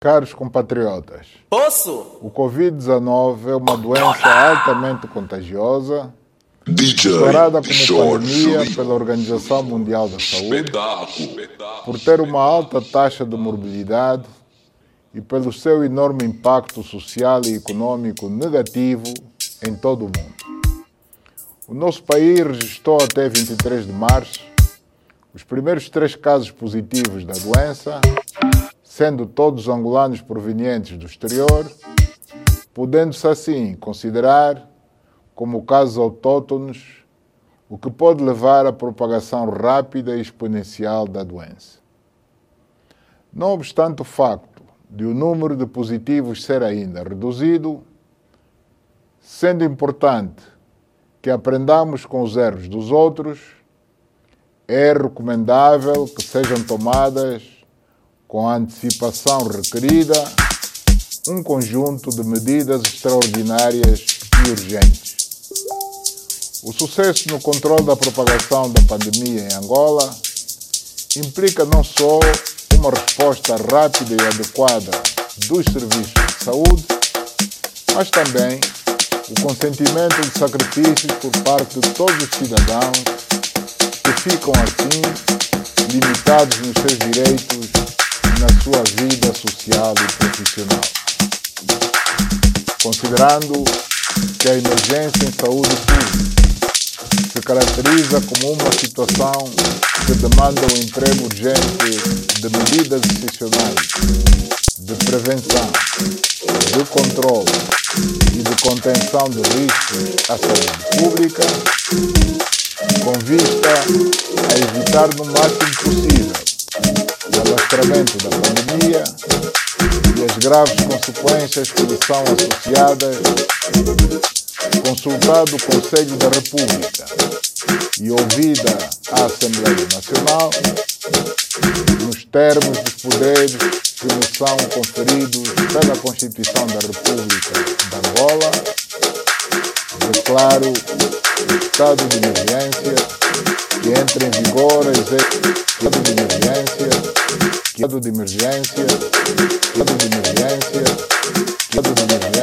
Caros compatriotas, Posso? o Covid-19 é uma doença altamente contagiosa, declarada como Jorge pandemia pela Organização Mundial da Saúde, por ter uma alta taxa de morbilidade e pelo seu enorme impacto social e econômico negativo em todo o mundo. O nosso país registrou até 23 de março os primeiros três casos positivos da doença, sendo todos angolanos provenientes do exterior, podendo-se assim considerar como casos autóctonos, o que pode levar à propagação rápida e exponencial da doença. Não obstante o facto de o número de positivos ser ainda reduzido, sendo importante que aprendamos com os erros dos outros, é recomendável que sejam tomadas, com a antecipação requerida, um conjunto de medidas extraordinárias e urgentes. O sucesso no controle da propagação da pandemia em Angola implica não só uma resposta rápida e adequada dos serviços de saúde, mas também o consentimento de sacrifícios por parte de todos os cidadãos que ficam assim limitados nos seus direitos na sua vida social e profissional. Considerando que a emergência em saúde pública se caracteriza como uma situação que demanda o emprego urgente de medidas excepcionais de prevenção, de controle e de contenção de riscos à saúde pública, com vista a evitar no máximo possível o alastramento da pandemia e as graves consequências que lhe são associadas, consultado o Conselho da República e ouvida a Assembleia Nacional, nos termos dos poderes que nos são conferidos pela Constituição da República de Angola, declaro o estado de emergência que entra em vigor a emergência, estado de emergência, Stato di emergenza, Stato di emergenza, Stato di emergenza.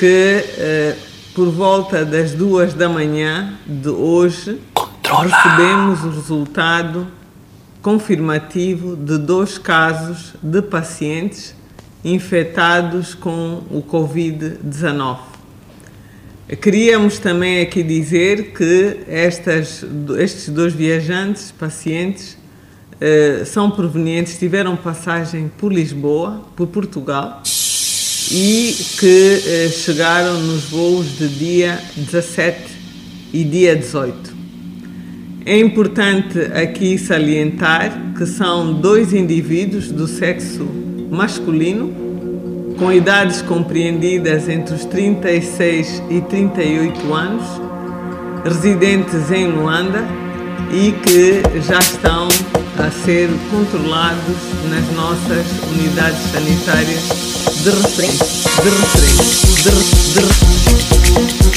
Que eh, por volta das duas da manhã de hoje recebemos o resultado confirmativo de dois casos de pacientes infectados com o Covid-19. Queríamos também aqui dizer que estas, estes dois viajantes, pacientes, eh, são provenientes, tiveram passagem por Lisboa, por Portugal, e que eh, chegaram nos voos de dia 17 e dia 18. É importante aqui salientar que são dois indivíduos do sexo masculino, com idades compreendidas entre os 36 e 38 anos, residentes em Luanda e que já estão a ser controlados nas nossas unidades sanitárias de referência. De referência. De,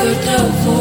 Godrovo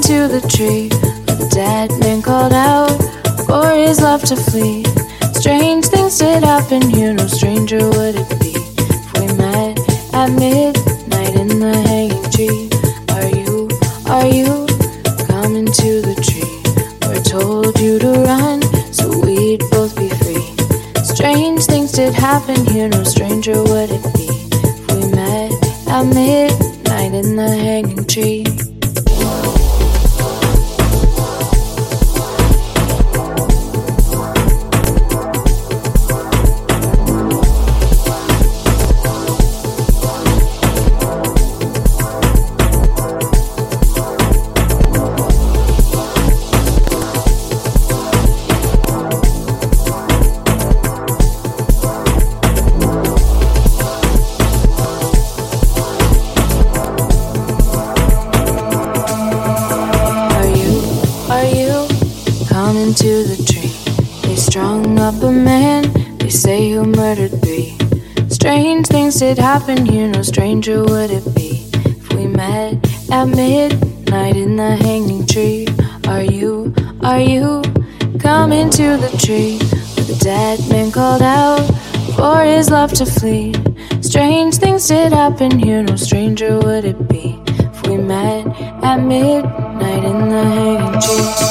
into the tree. The dead man called out for his love to flee. Strange things did happen here, no stranger would it be if we met at midnight in the hanging tree. Are you, are you coming to the tree? We're told you to run so we'd both be free. Strange things did happen here, no stranger would it be if we met at midnight in the hanging to flee. Strange things did happen here, no stranger would it be if we met at midnight in the hanging.